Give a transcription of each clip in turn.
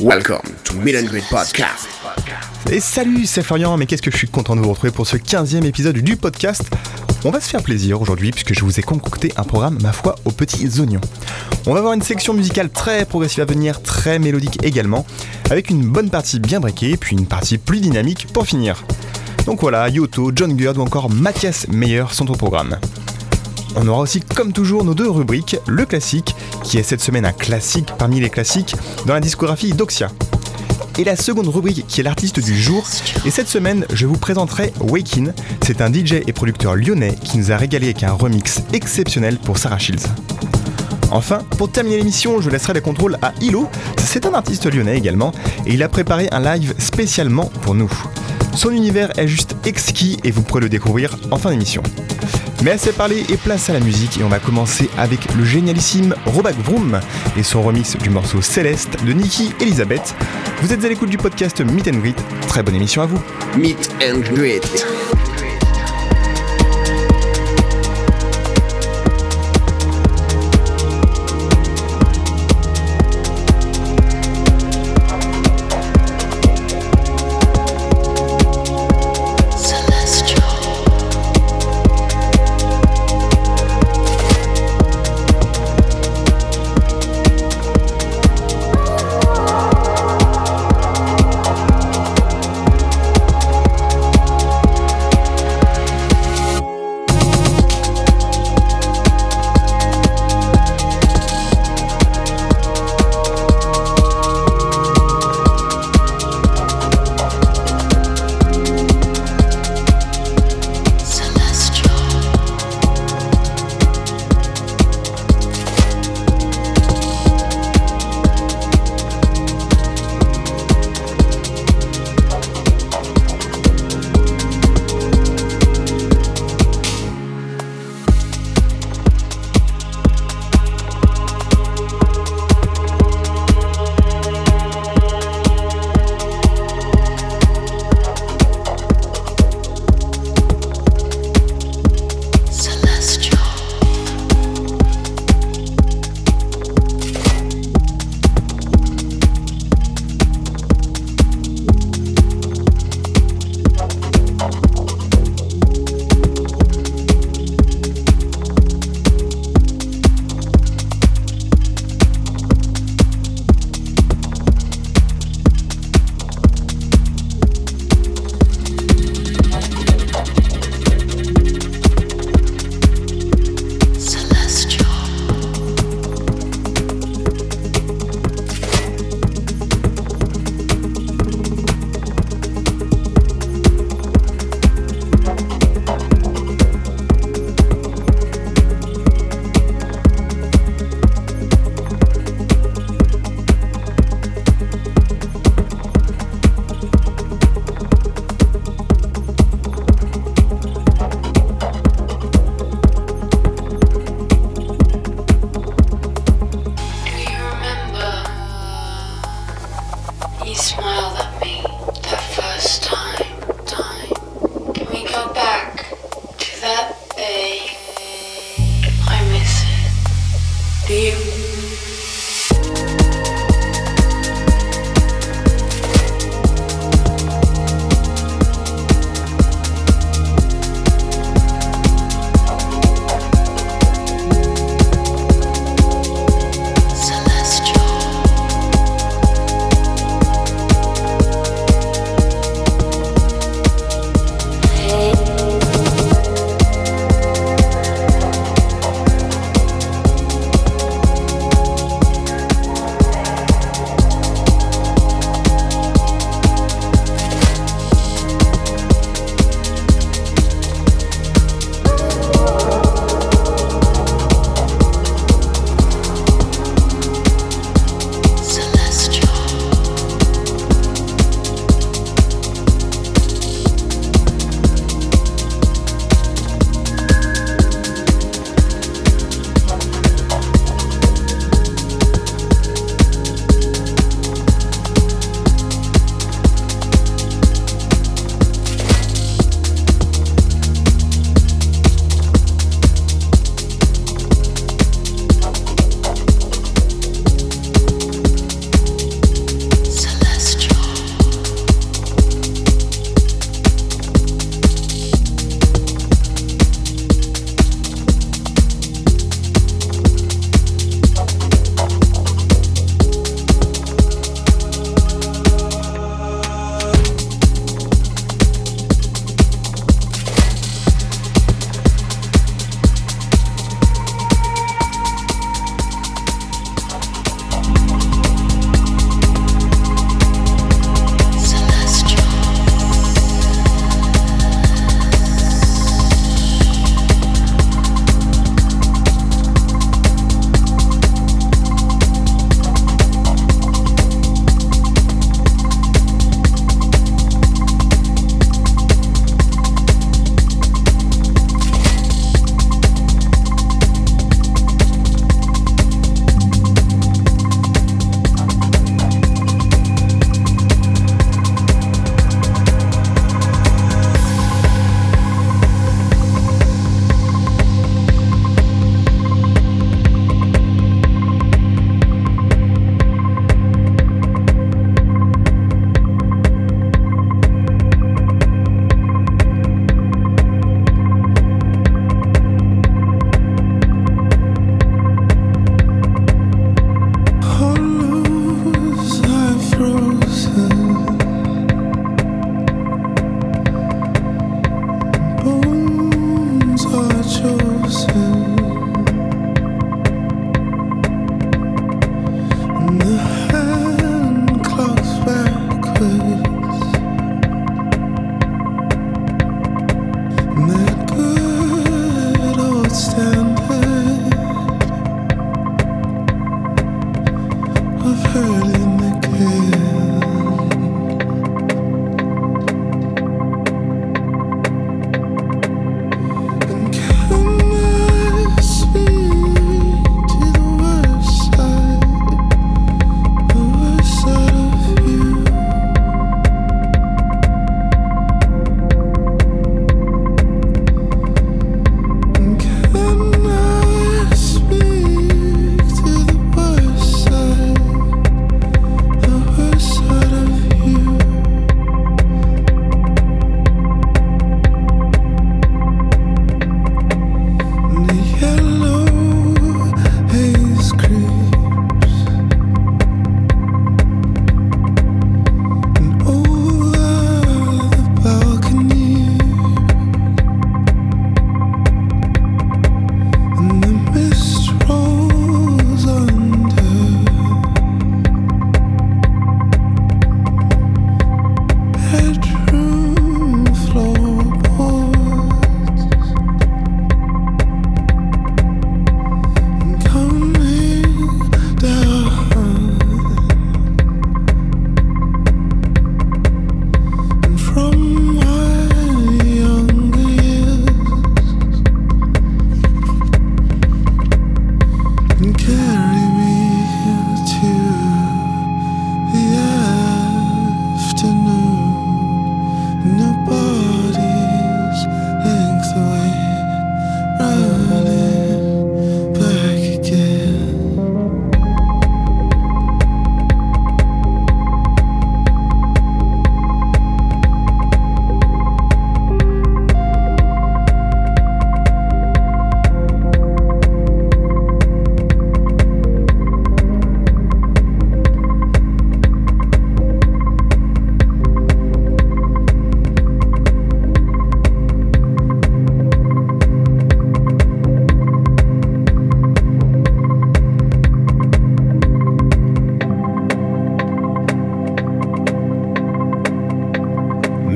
Welcome to and Greet Podcast. Et salut, c'est Florian, mais qu'est-ce que je suis content de vous retrouver pour ce 15e épisode du podcast. On va se faire plaisir aujourd'hui puisque je vous ai concocté un programme, ma foi, aux petits oignons. On va avoir une section musicale très progressive à venir, très mélodique également, avec une bonne partie bien breakée, puis une partie plus dynamique pour finir. Donc voilà, Yoto, John Gurd ou encore Mathias Meyer sont au programme. On aura aussi, comme toujours, nos deux rubriques, le classique, qui est cette semaine un classique parmi les classiques dans la discographie d'Oxia. Et la seconde rubrique qui est l'artiste du jour, et cette semaine je vous présenterai Wakin, c'est un DJ et producteur lyonnais qui nous a régalé avec un remix exceptionnel pour Sarah Shields. Enfin, pour terminer l'émission, je laisserai les contrôles à Hilo, c'est un artiste lyonnais également, et il a préparé un live spécialement pour nous. Son univers est juste exquis et vous pourrez le découvrir en fin d'émission. Mais assez parlé et place à la musique et on va commencer avec le génialissime Robak Vroom et son remix du morceau Céleste de Nikki Elisabeth. Vous êtes à l'écoute du podcast Meet and Greet, très bonne émission à vous. Meet and Greet.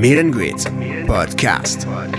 Meet and Greet Podcast.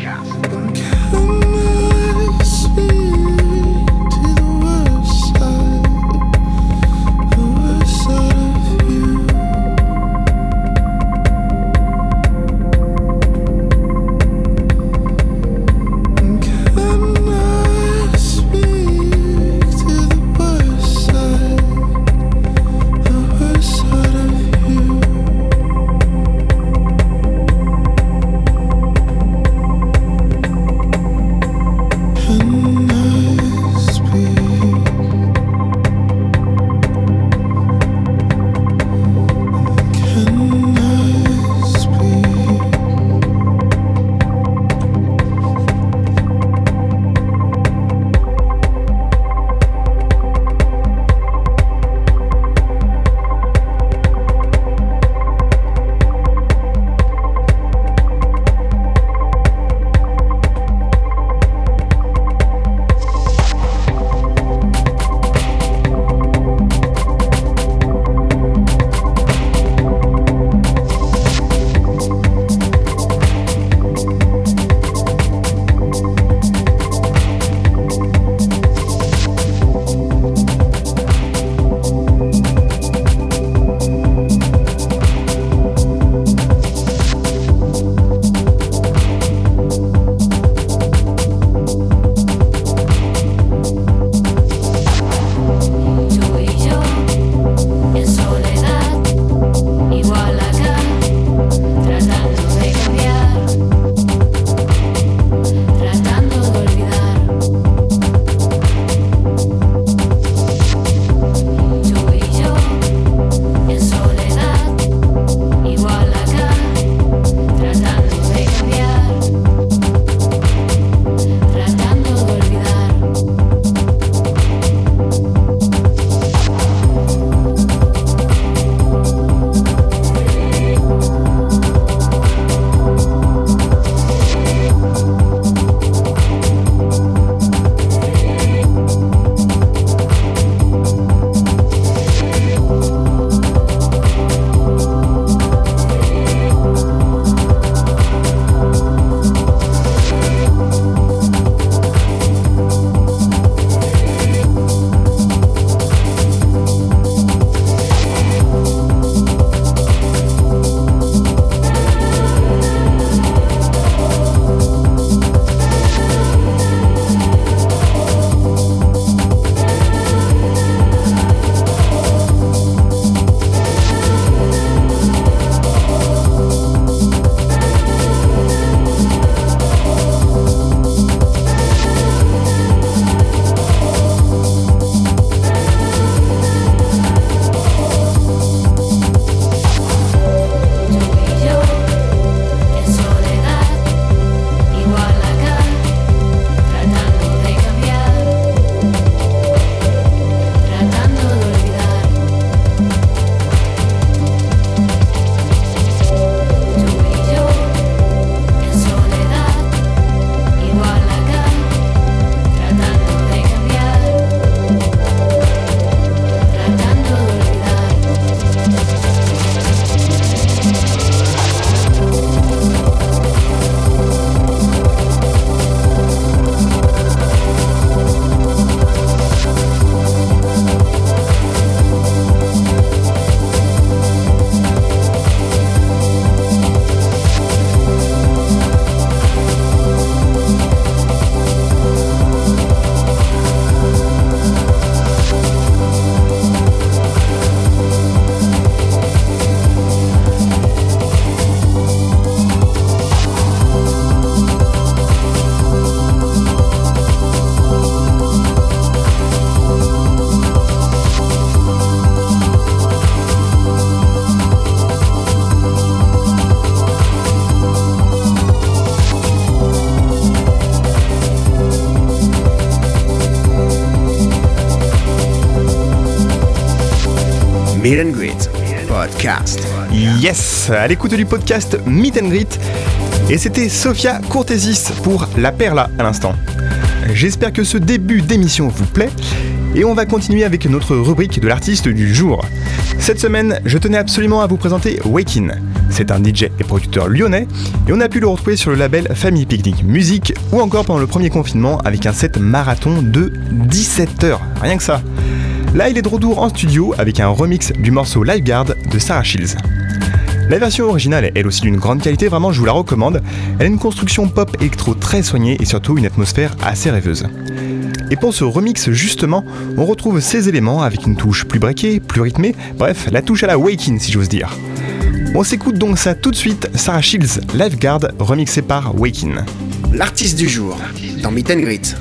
Meet and Greet Podcast. Yes, à l'écoute du podcast Meet and Greet. Et c'était Sophia Courtesis pour La Perla à l'instant. J'espère que ce début d'émission vous plaît. Et on va continuer avec notre rubrique de l'artiste du jour. Cette semaine, je tenais absolument à vous présenter Wakin. C'est un DJ et producteur lyonnais et on a pu le retrouver sur le label Famille Picnic Musique ou encore pendant le premier confinement avec un set marathon de 17 heures. Rien que ça. Là, il est de retour en studio avec un remix du morceau Lifeguard de Sarah Shields. La version originale est elle aussi d'une grande qualité, vraiment je vous la recommande. Elle a une construction pop électro très soignée et surtout une atmosphère assez rêveuse. Et pour ce remix justement, on retrouve ces éléments avec une touche plus breakée, plus rythmée, bref, la touche à la Waking si j'ose dire. On s'écoute donc ça tout de suite, Sarah Shields Lifeguard remixé par Waking. L'artiste du jour dans Meet and Greet.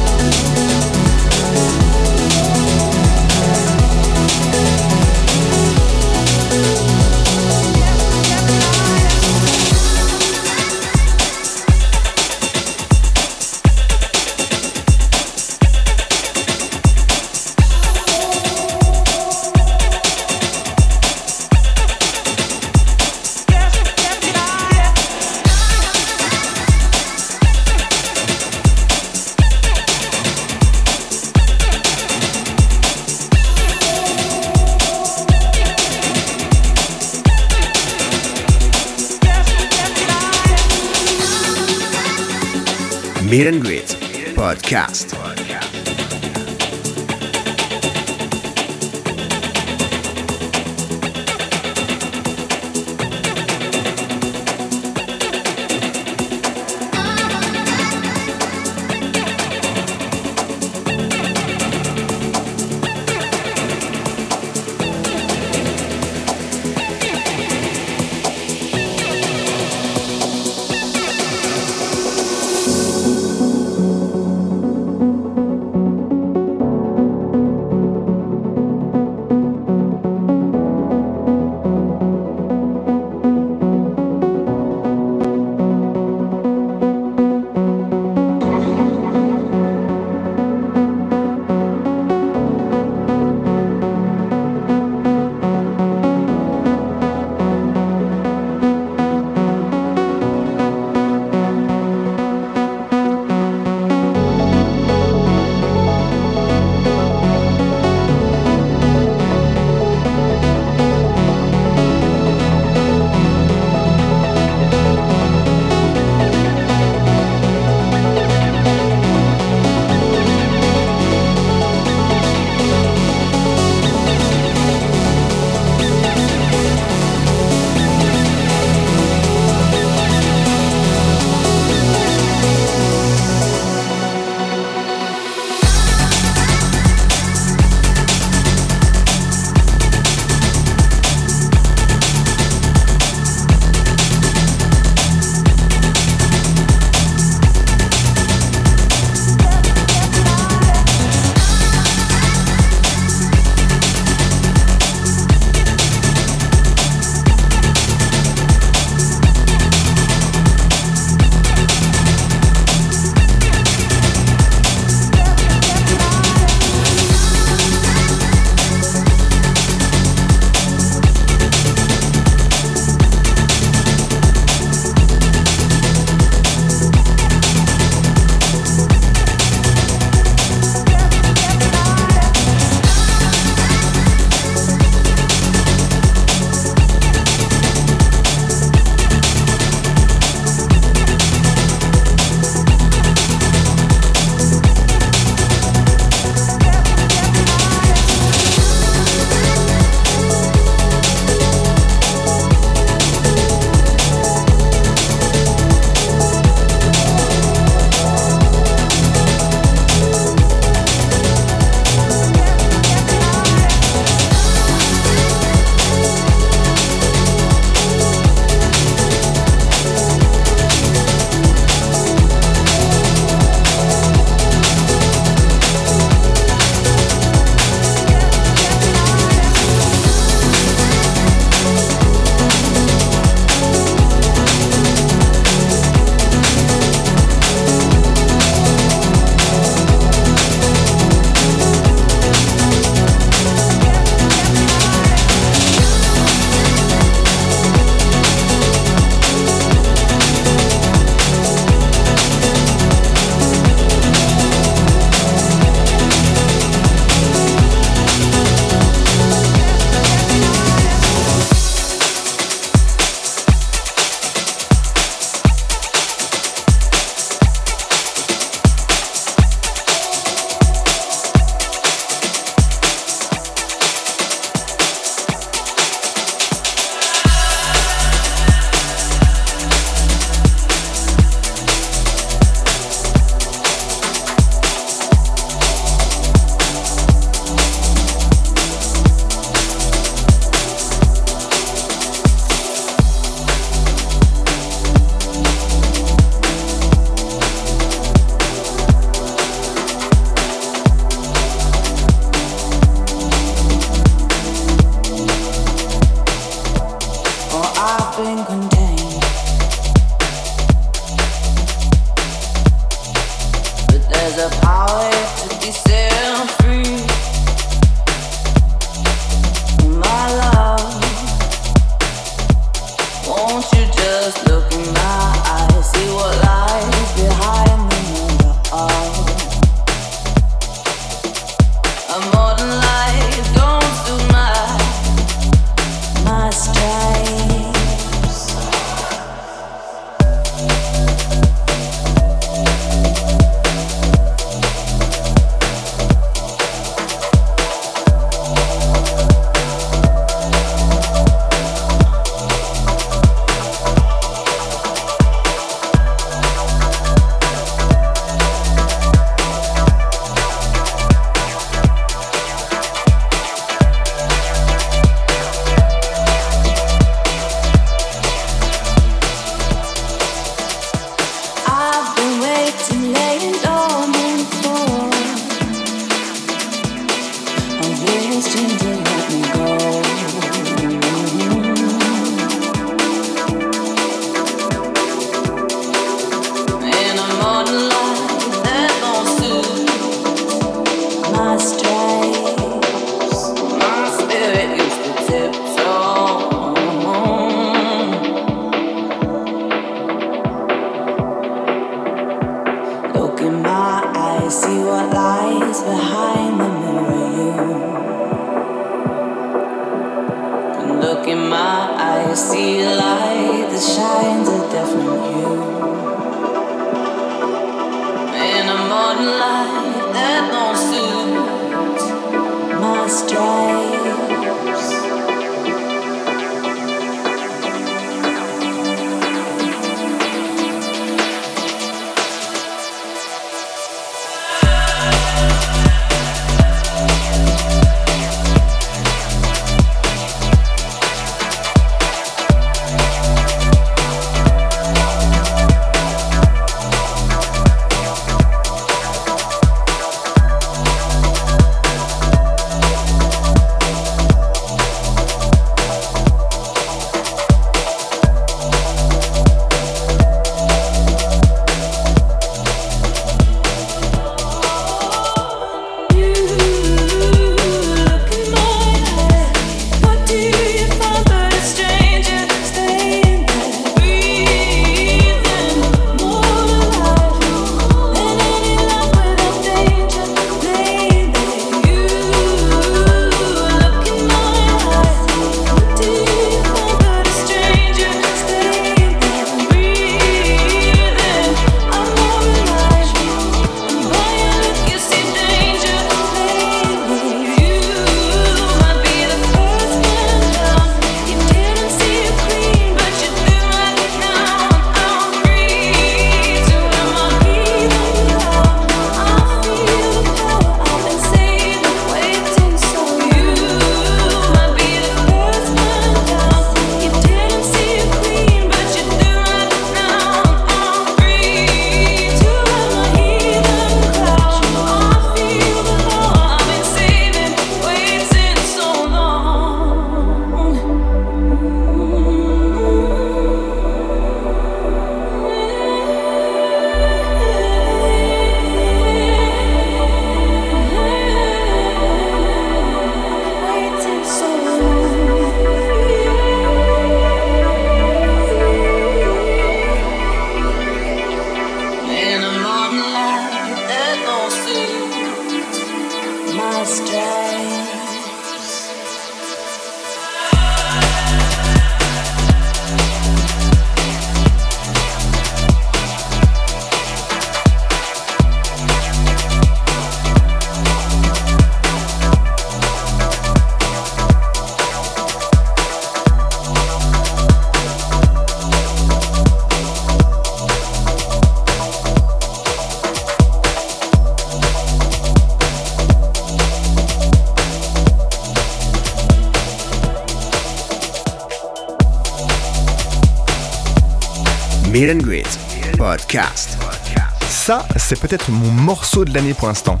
C'est peut-être mon morceau de l'année pour l'instant.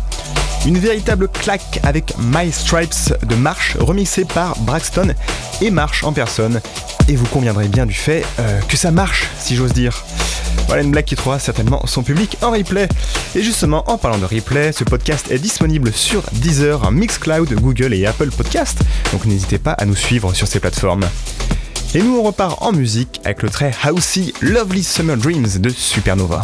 Une véritable claque avec My Stripes de Marsh remixé par Braxton et Marsh en personne. Et vous conviendrez bien du fait euh, que ça marche, si j'ose dire. Voilà une blague qui trouvera certainement son public en replay. Et justement, en parlant de replay, ce podcast est disponible sur Deezer, Mixcloud, Google et Apple Podcast. Donc n'hésitez pas à nous suivre sur ces plateformes. Et nous on repart en musique avec le très housey Lovely Summer Dreams de Supernova.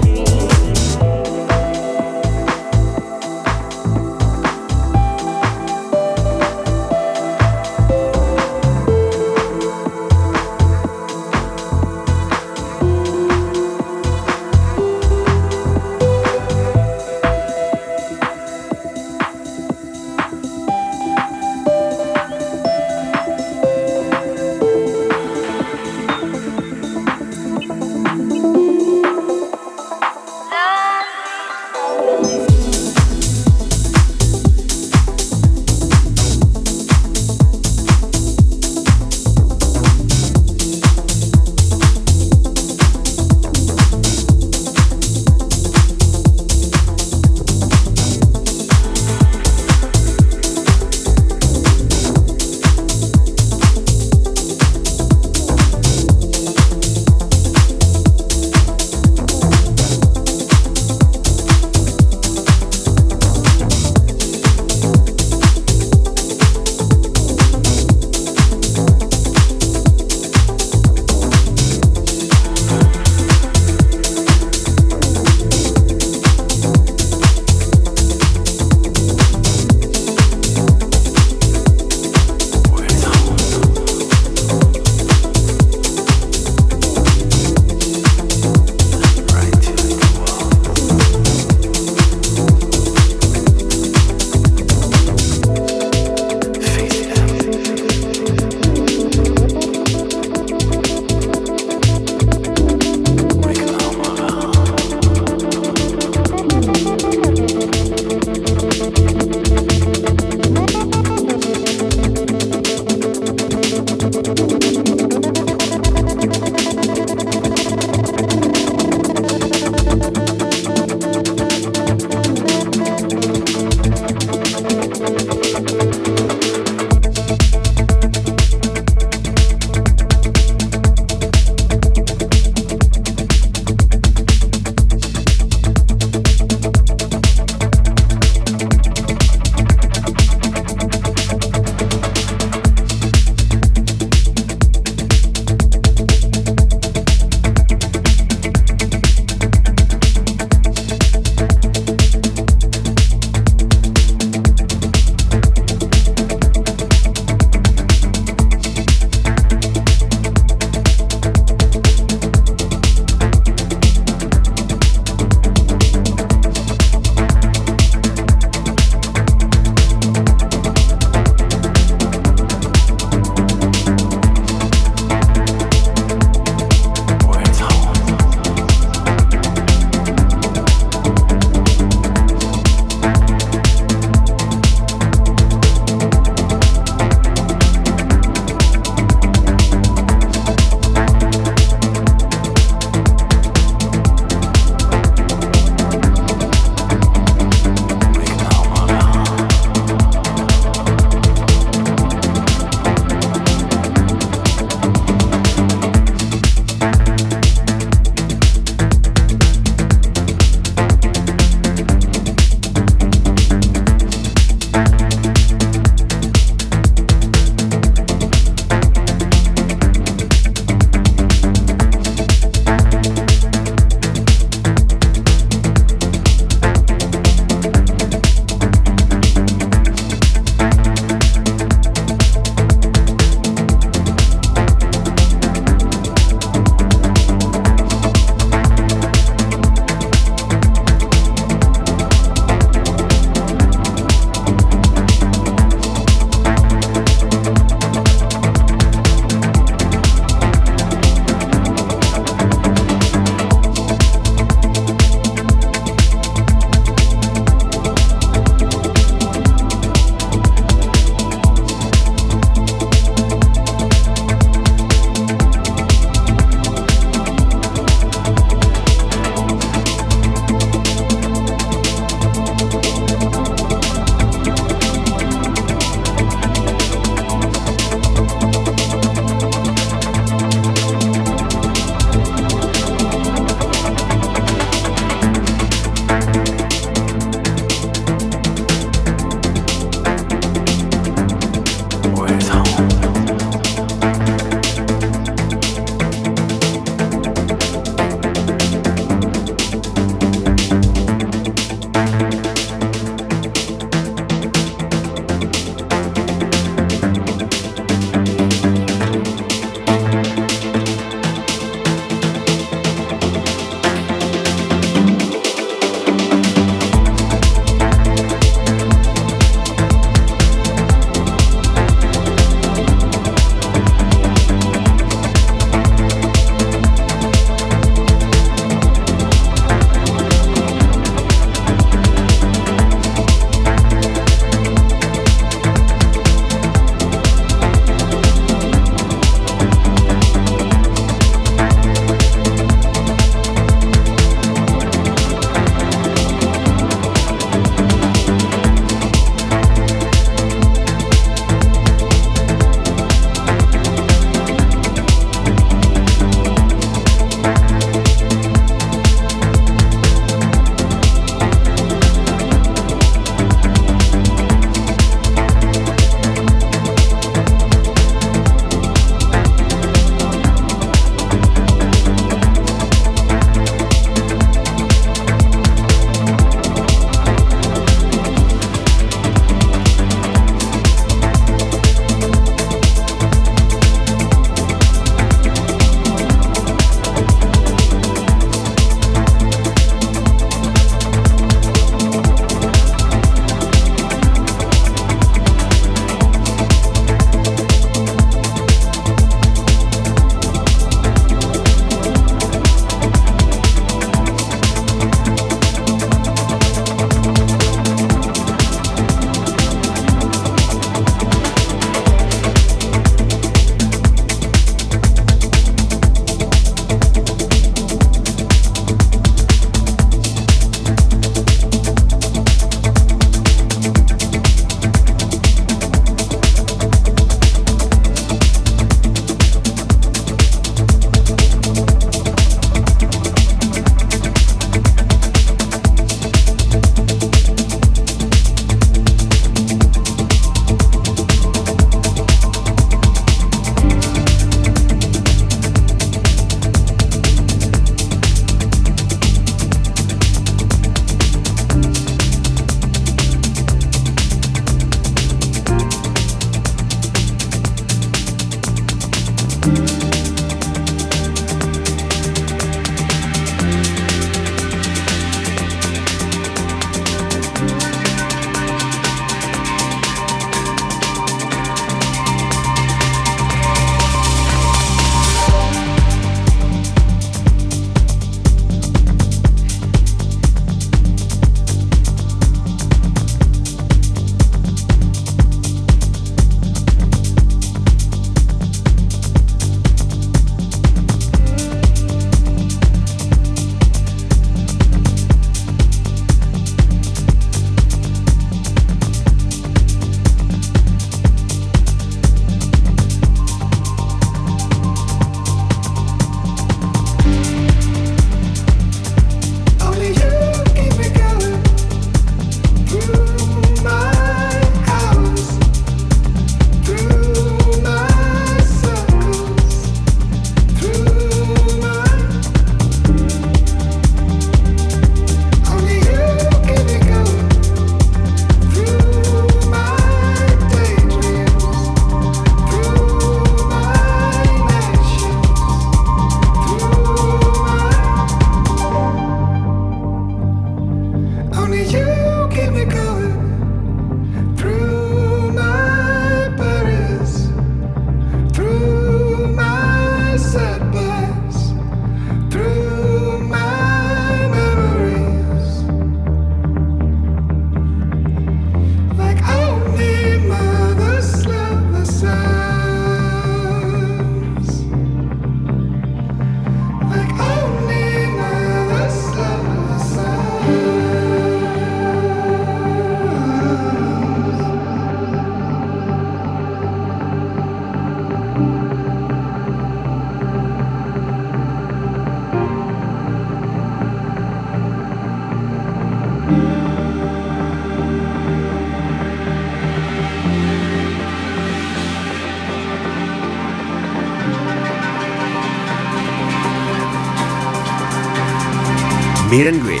Meet and Greet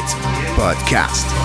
Podcast.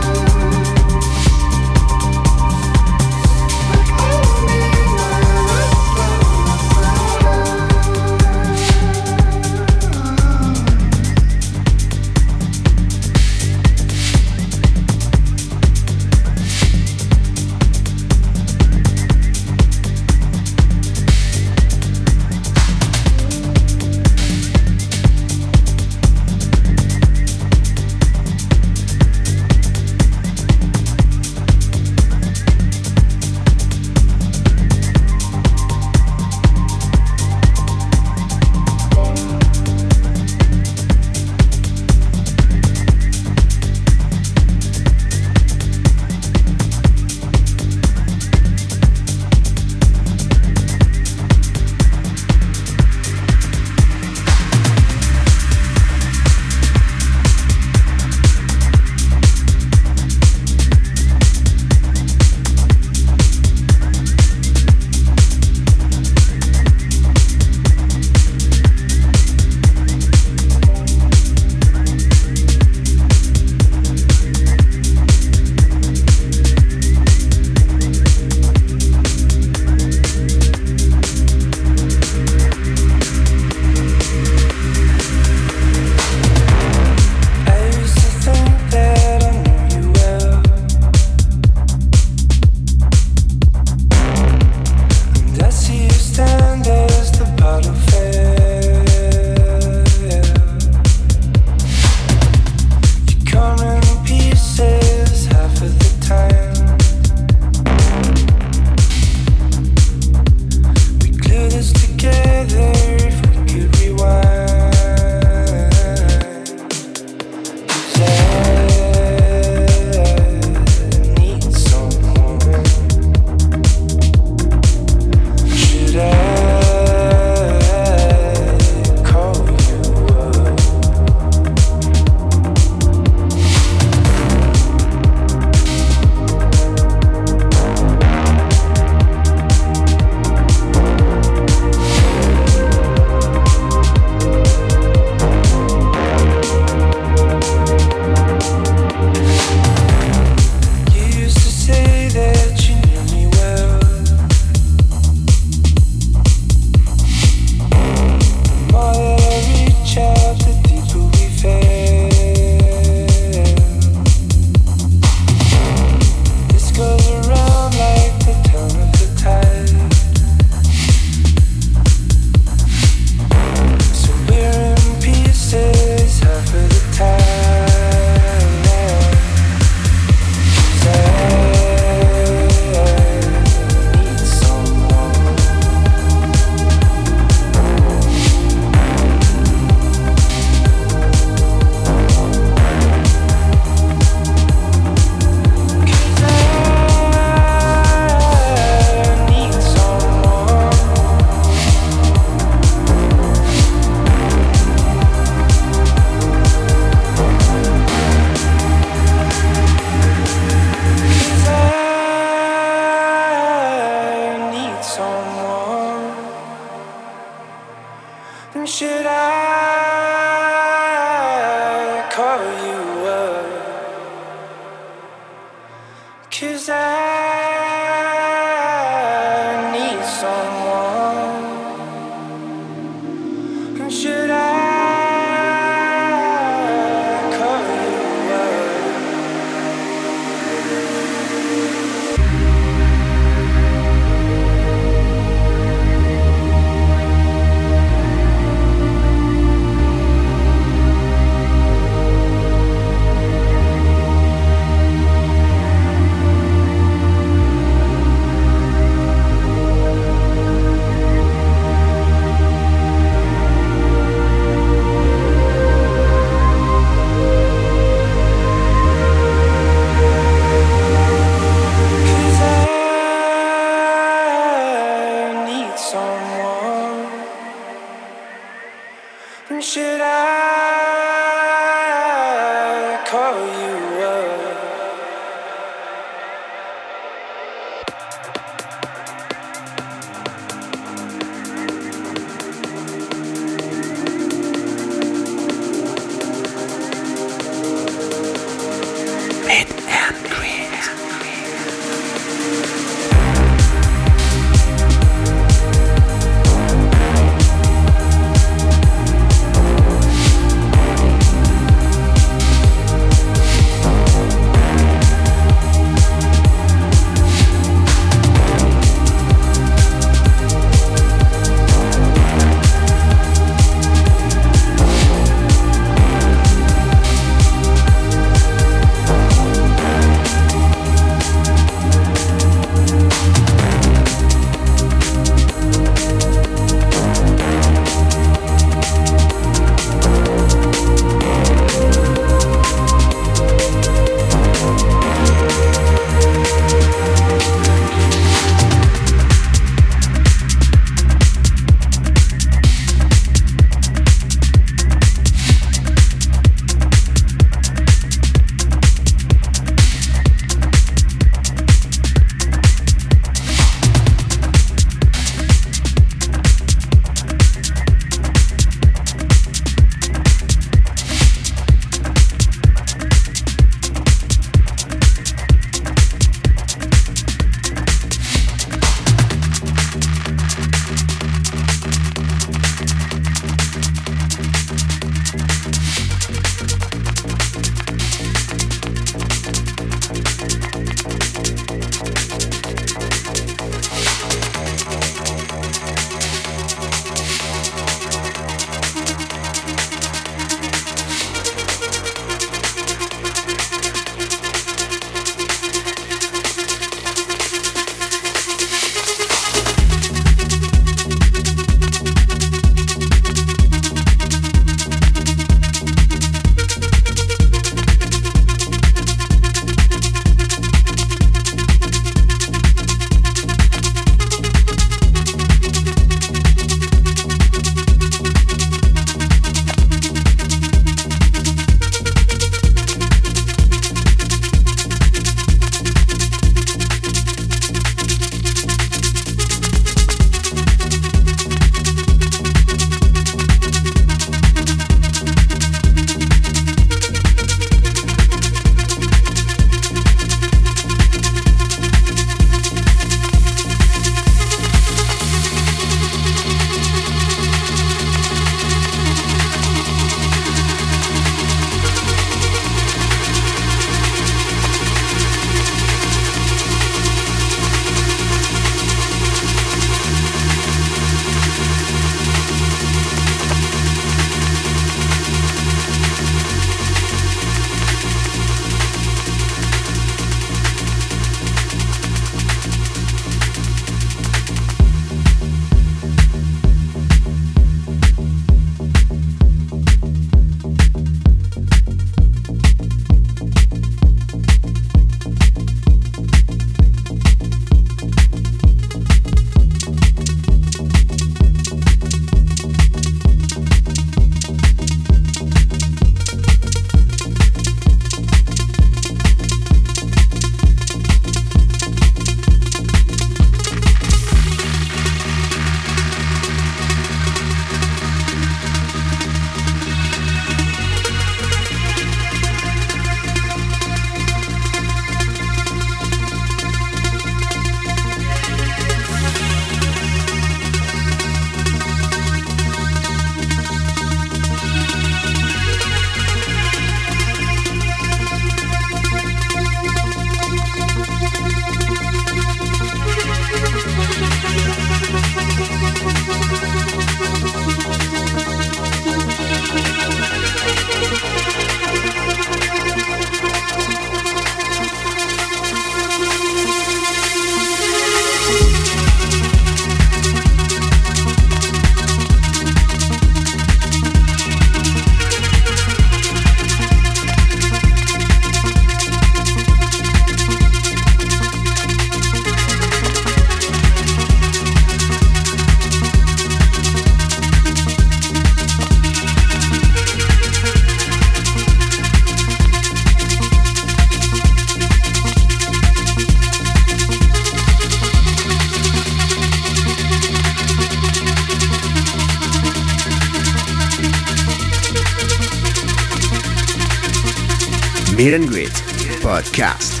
And Greet Podcast.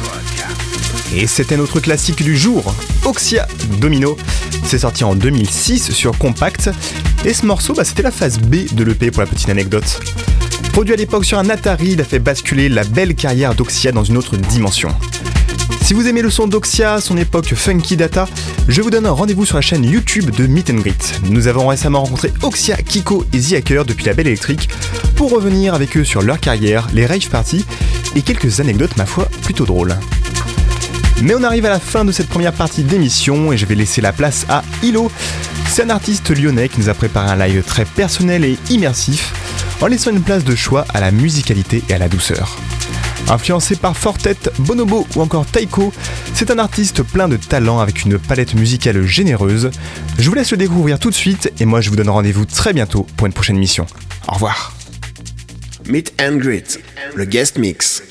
Et c'était notre classique du jour, Oxia Domino. C'est sorti en 2006 sur Compact. Et ce morceau, bah, c'était la phase B de l'EP pour la petite anecdote. Produit à l'époque sur un Atari, il a fait basculer la belle carrière d'Oxia dans une autre dimension. Si vous aimez le son d'Oxia, son époque Funky Data, je vous donne un rendez-vous sur la chaîne YouTube de Meet and Greet. Nous avons récemment rencontré Oxia, Kiko et The depuis la Belle Électrique pour revenir avec eux sur leur carrière, les rave parties et quelques anecdotes ma foi plutôt drôles. Mais on arrive à la fin de cette première partie d'émission et je vais laisser la place à Hilo. C'est un artiste lyonnais qui nous a préparé un live très personnel et immersif en laissant une place de choix à la musicalité et à la douceur. Influencé par Fortet, Bonobo ou encore Taiko, c'est un artiste plein de talent avec une palette musicale généreuse. Je vous laisse le découvrir tout de suite et moi je vous donne rendez-vous très bientôt pour une prochaine mission. Au revoir. Meet and Greet, le guest mix.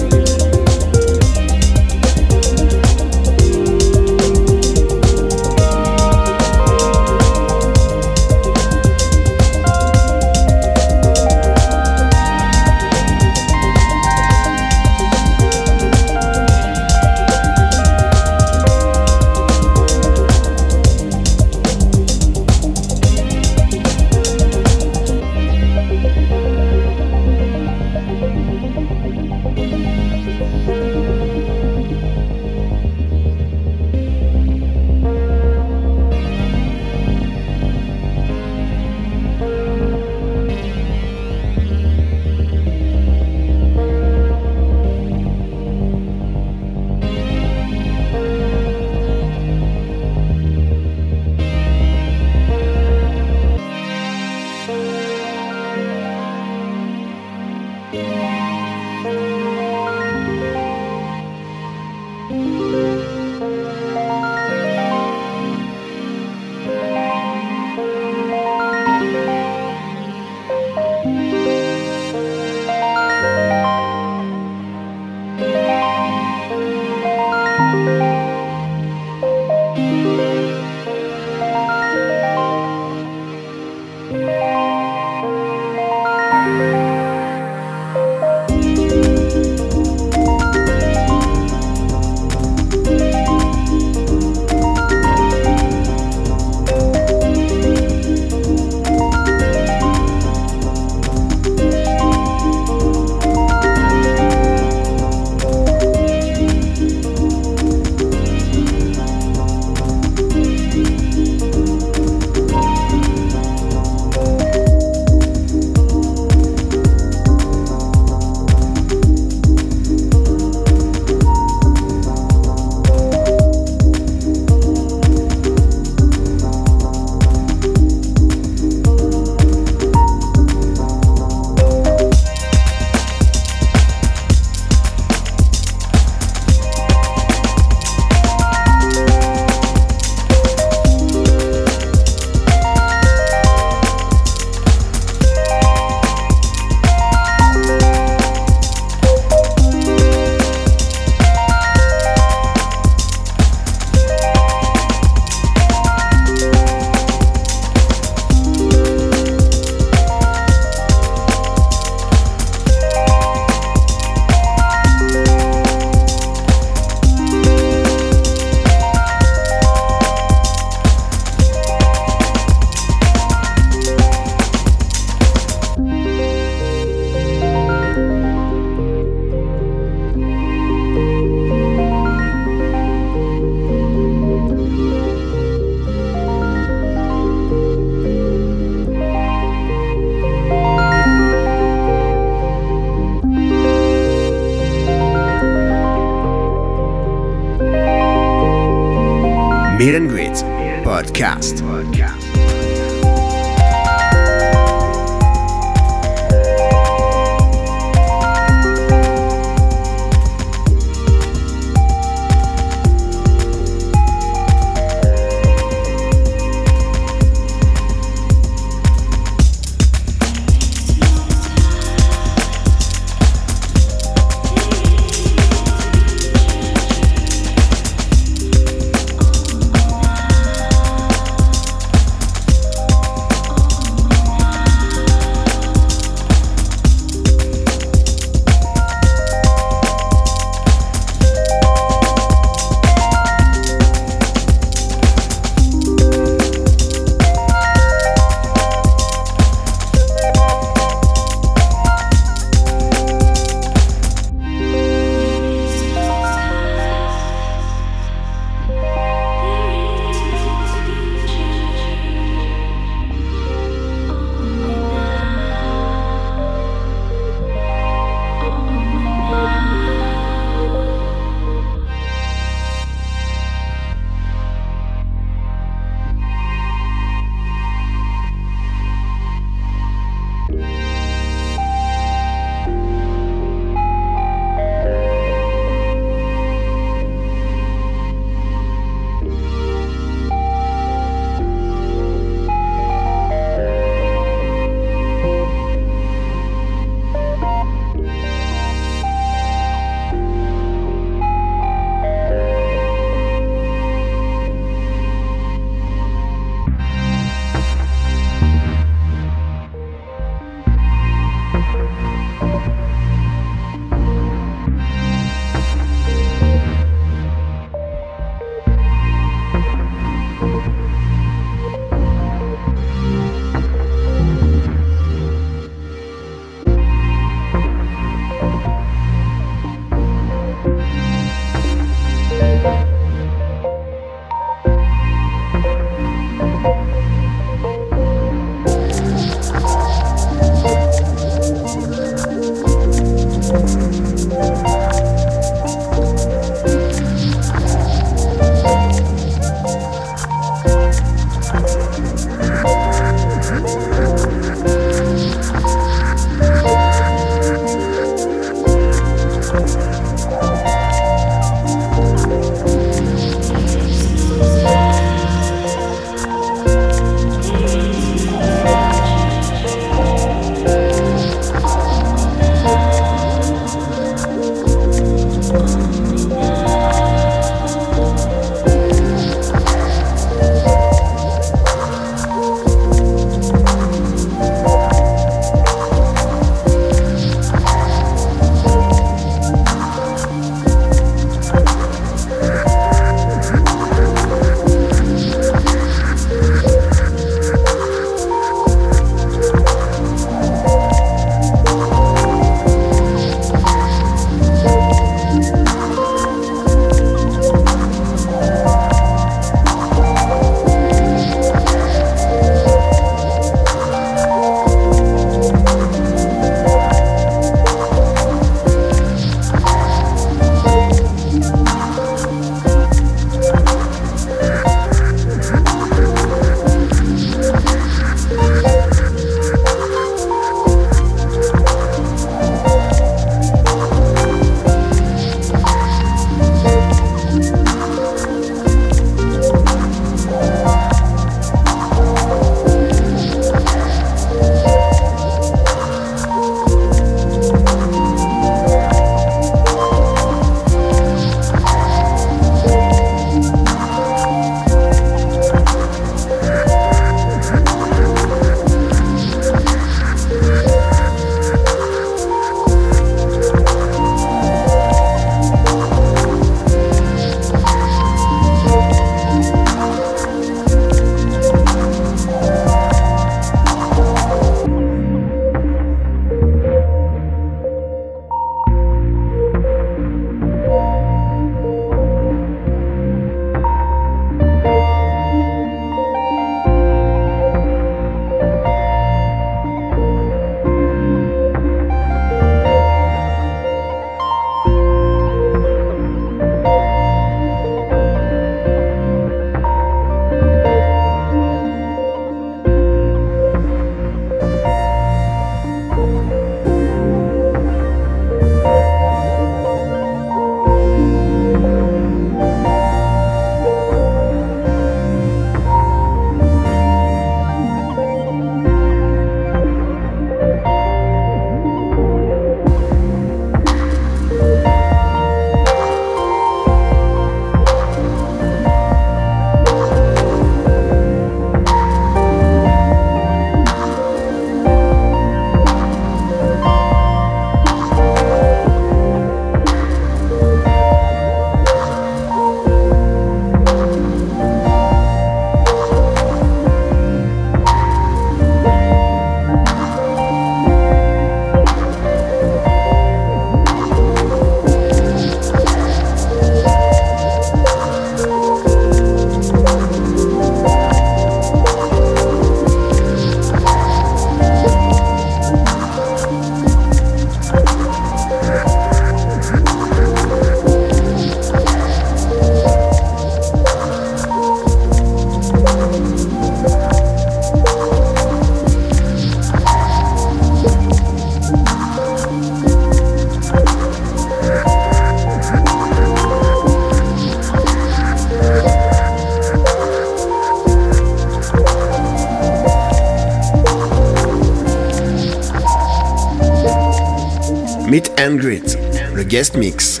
Guest mix.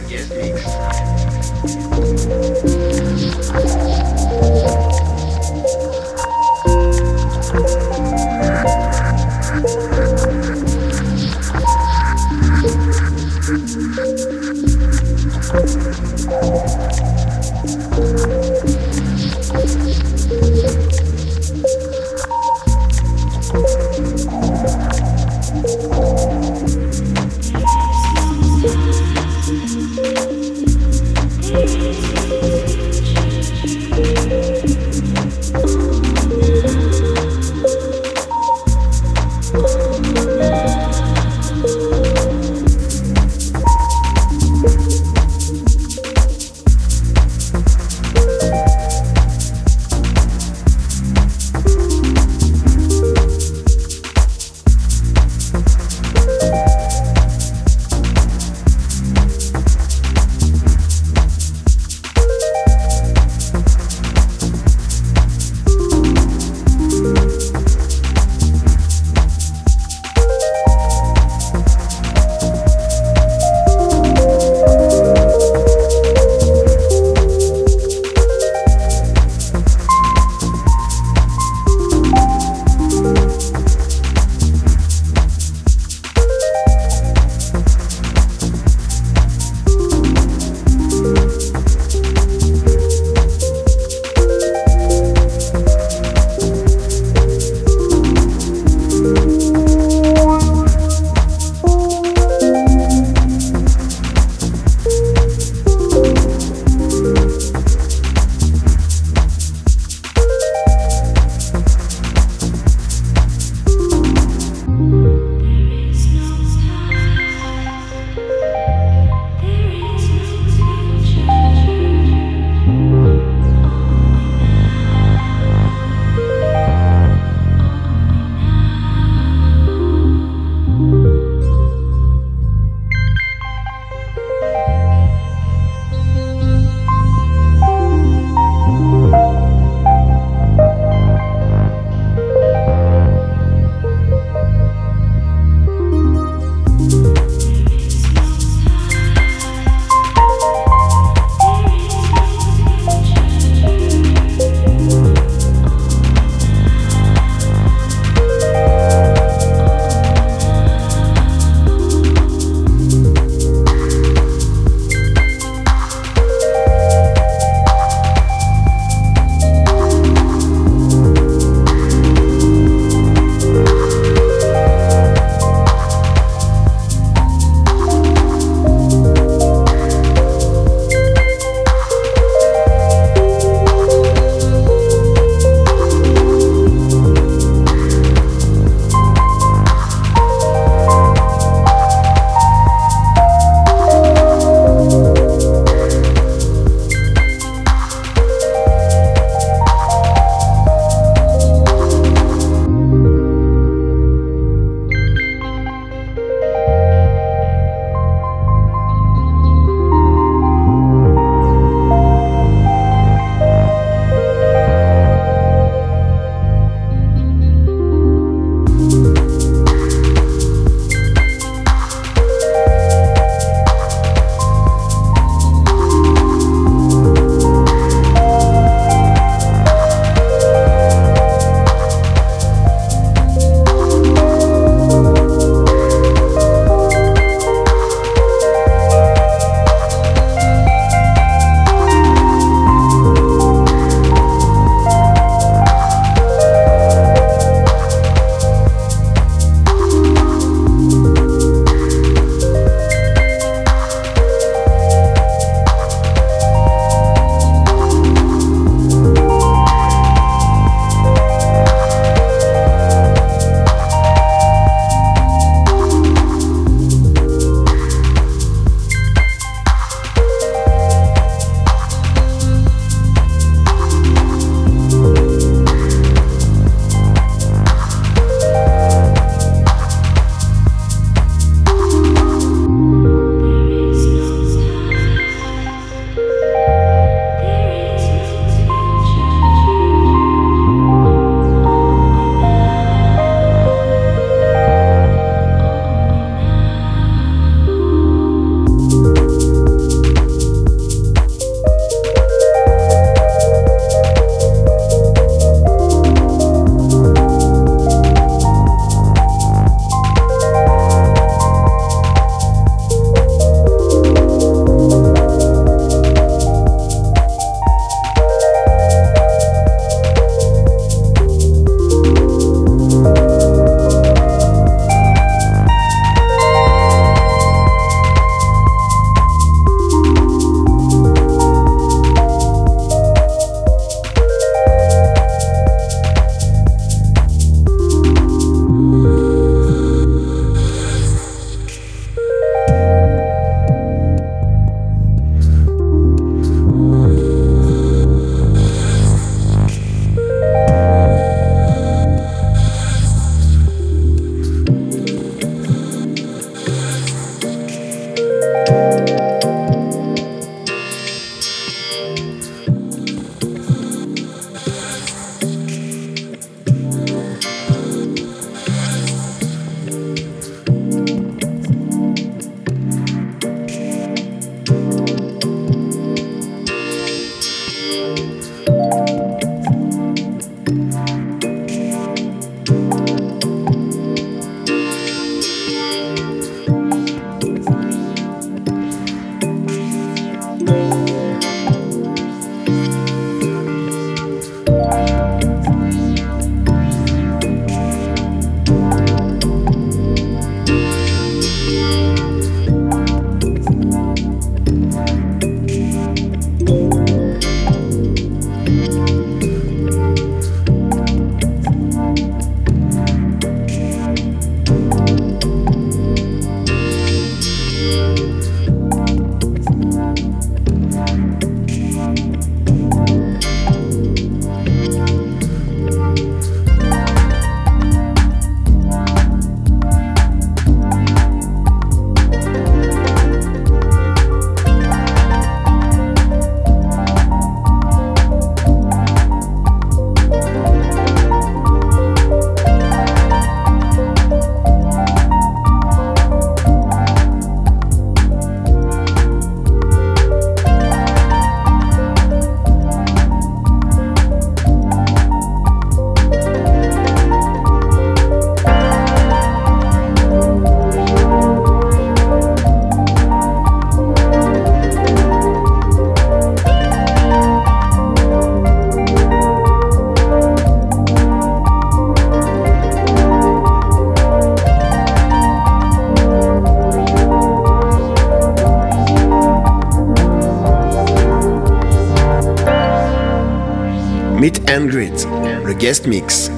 Meet and Greet, le guest mix.